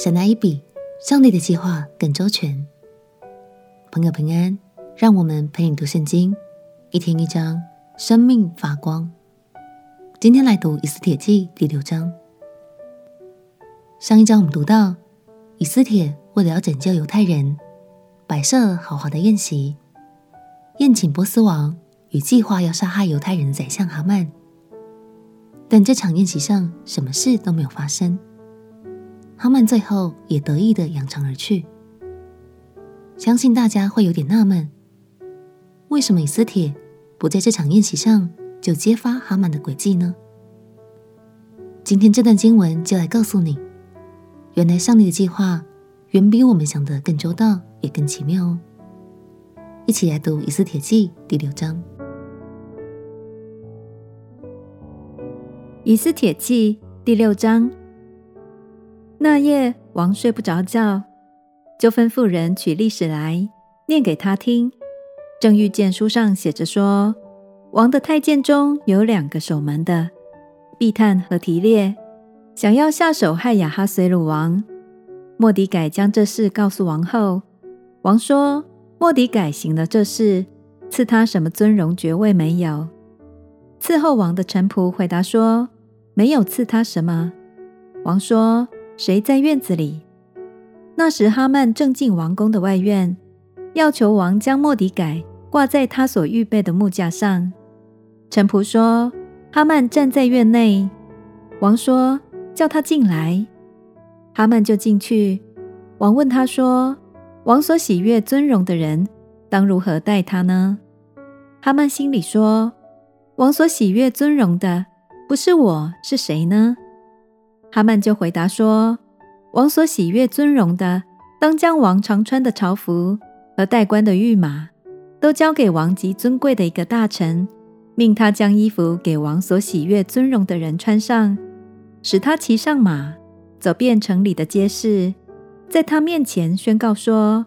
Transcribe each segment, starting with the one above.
神来一笔，上帝的计划更周全。朋友平安，让我们陪你读圣经，一天一章，生命发光。今天来读以斯帖记第六章。上一章我们读到，以斯帖为了要拯救犹太人，摆设豪华的宴席，宴请波斯王与计划要杀害犹太人的宰相哈曼。但这场宴席上什么事都没有发生，哈曼最后也得意的扬长而去。相信大家会有点纳闷，为什么以斯帖不在这场宴席上就揭发哈曼的诡计呢？今天这段经文就来告诉你，原来上帝的计划远比我们想的更周到，也更奇妙哦。一起来读以斯帖记第六章。以斯帖记第六章。那夜，王睡不着觉，就吩咐人取历史来念给他听。正遇见书上写着说，王的太监中有两个守门的，毕探和提列，想要下手害亚哈随鲁王。莫迪改将这事告诉王后，王说：莫迪改行了这事，赐他什么尊荣爵位没有？伺候王的臣仆回答说。没有赐他什么。王说：“谁在院子里？”那时哈曼正进王宫的外院，要求王将莫底改挂在他所预备的木架上。臣仆说：“哈曼站在院内。”王说：“叫他进来。”哈曼就进去。王问他说：“王所喜悦尊荣的人，当如何待他呢？”哈曼心里说：“王所喜悦尊荣的。”不是我，是谁呢？哈曼就回答说：“王所喜悦尊荣的，当将王常穿的朝服和戴冠的御马，都交给王极尊贵的一个大臣，命他将衣服给王所喜悦尊荣的人穿上，使他骑上马，走遍城里的街市，在他面前宣告说：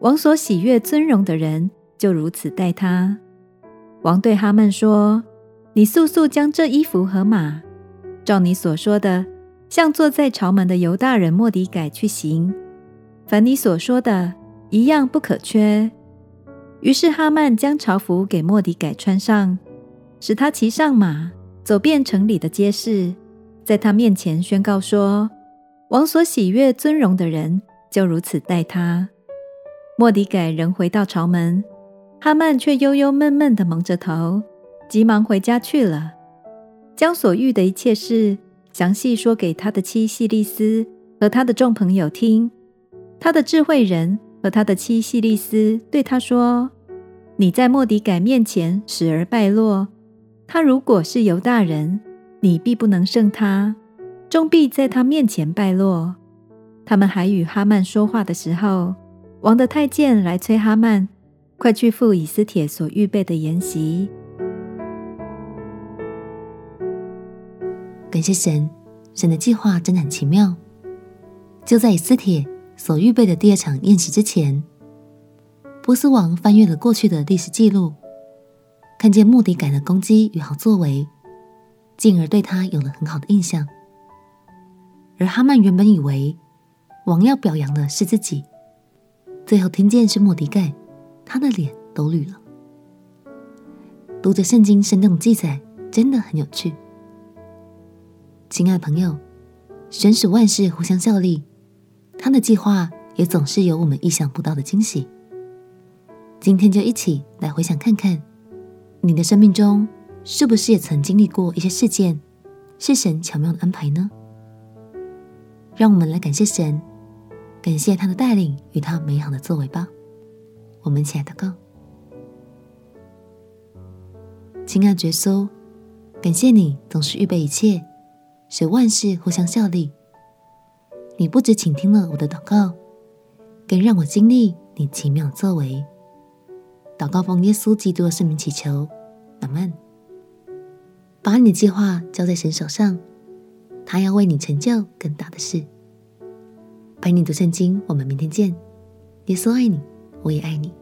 王所喜悦尊荣的人，就如此待他。”王对哈曼说。你速速将这衣服和马，照你所说的，向坐在朝门的犹大人莫迪改去行。凡你所说的，一样不可缺。于是哈曼将朝服给莫迪改穿上，使他骑上马，走遍城里的街市，在他面前宣告说：王所喜悦尊荣的人，就如此待他。莫迪改仍回到朝门，哈曼却忧忧闷闷的蒙着头。急忙回家去了，将所遇的一切事详细说给他的妻细利斯和他的众朋友听。他的智慧人和他的妻细利斯对他说：“你在莫底改面前死而败落。他如果是犹大人，你必不能胜他，终必在他面前败落。”他们还与哈曼说话的时候，王的太监来催哈曼，快去赴以斯帖所预备的筵席。感谢神，神的计划真的很奇妙。就在以斯帖所预备的第二场宴席之前，波斯王翻阅了过去的历史记录，看见末底改的攻击与好作为，进而对他有了很好的印象。而哈曼原本以为王要表扬的是自己，最后听见是末底改，他的脸都绿了。读着圣经生动记载，真的很有趣。亲爱朋友，神使万事互相效力，他的计划也总是有我们意想不到的惊喜。今天就一起来回想看看，你的生命中是不是也曾经历过一些事件，是神巧妙的安排呢？让我们来感谢神，感谢他的带领与他美好的作为吧。我们一起来祷告，亲爱的耶稣，感谢你总是预备一切。使万事互相效力。你不止倾听了我的祷告，更让我经历你奇妙作为。祷告奉耶稣基督的圣名祈求，阿门。把你的计划交在神手上，他要为你成就更大的事。陪你读圣经，我们明天见。耶稣爱你，我也爱你。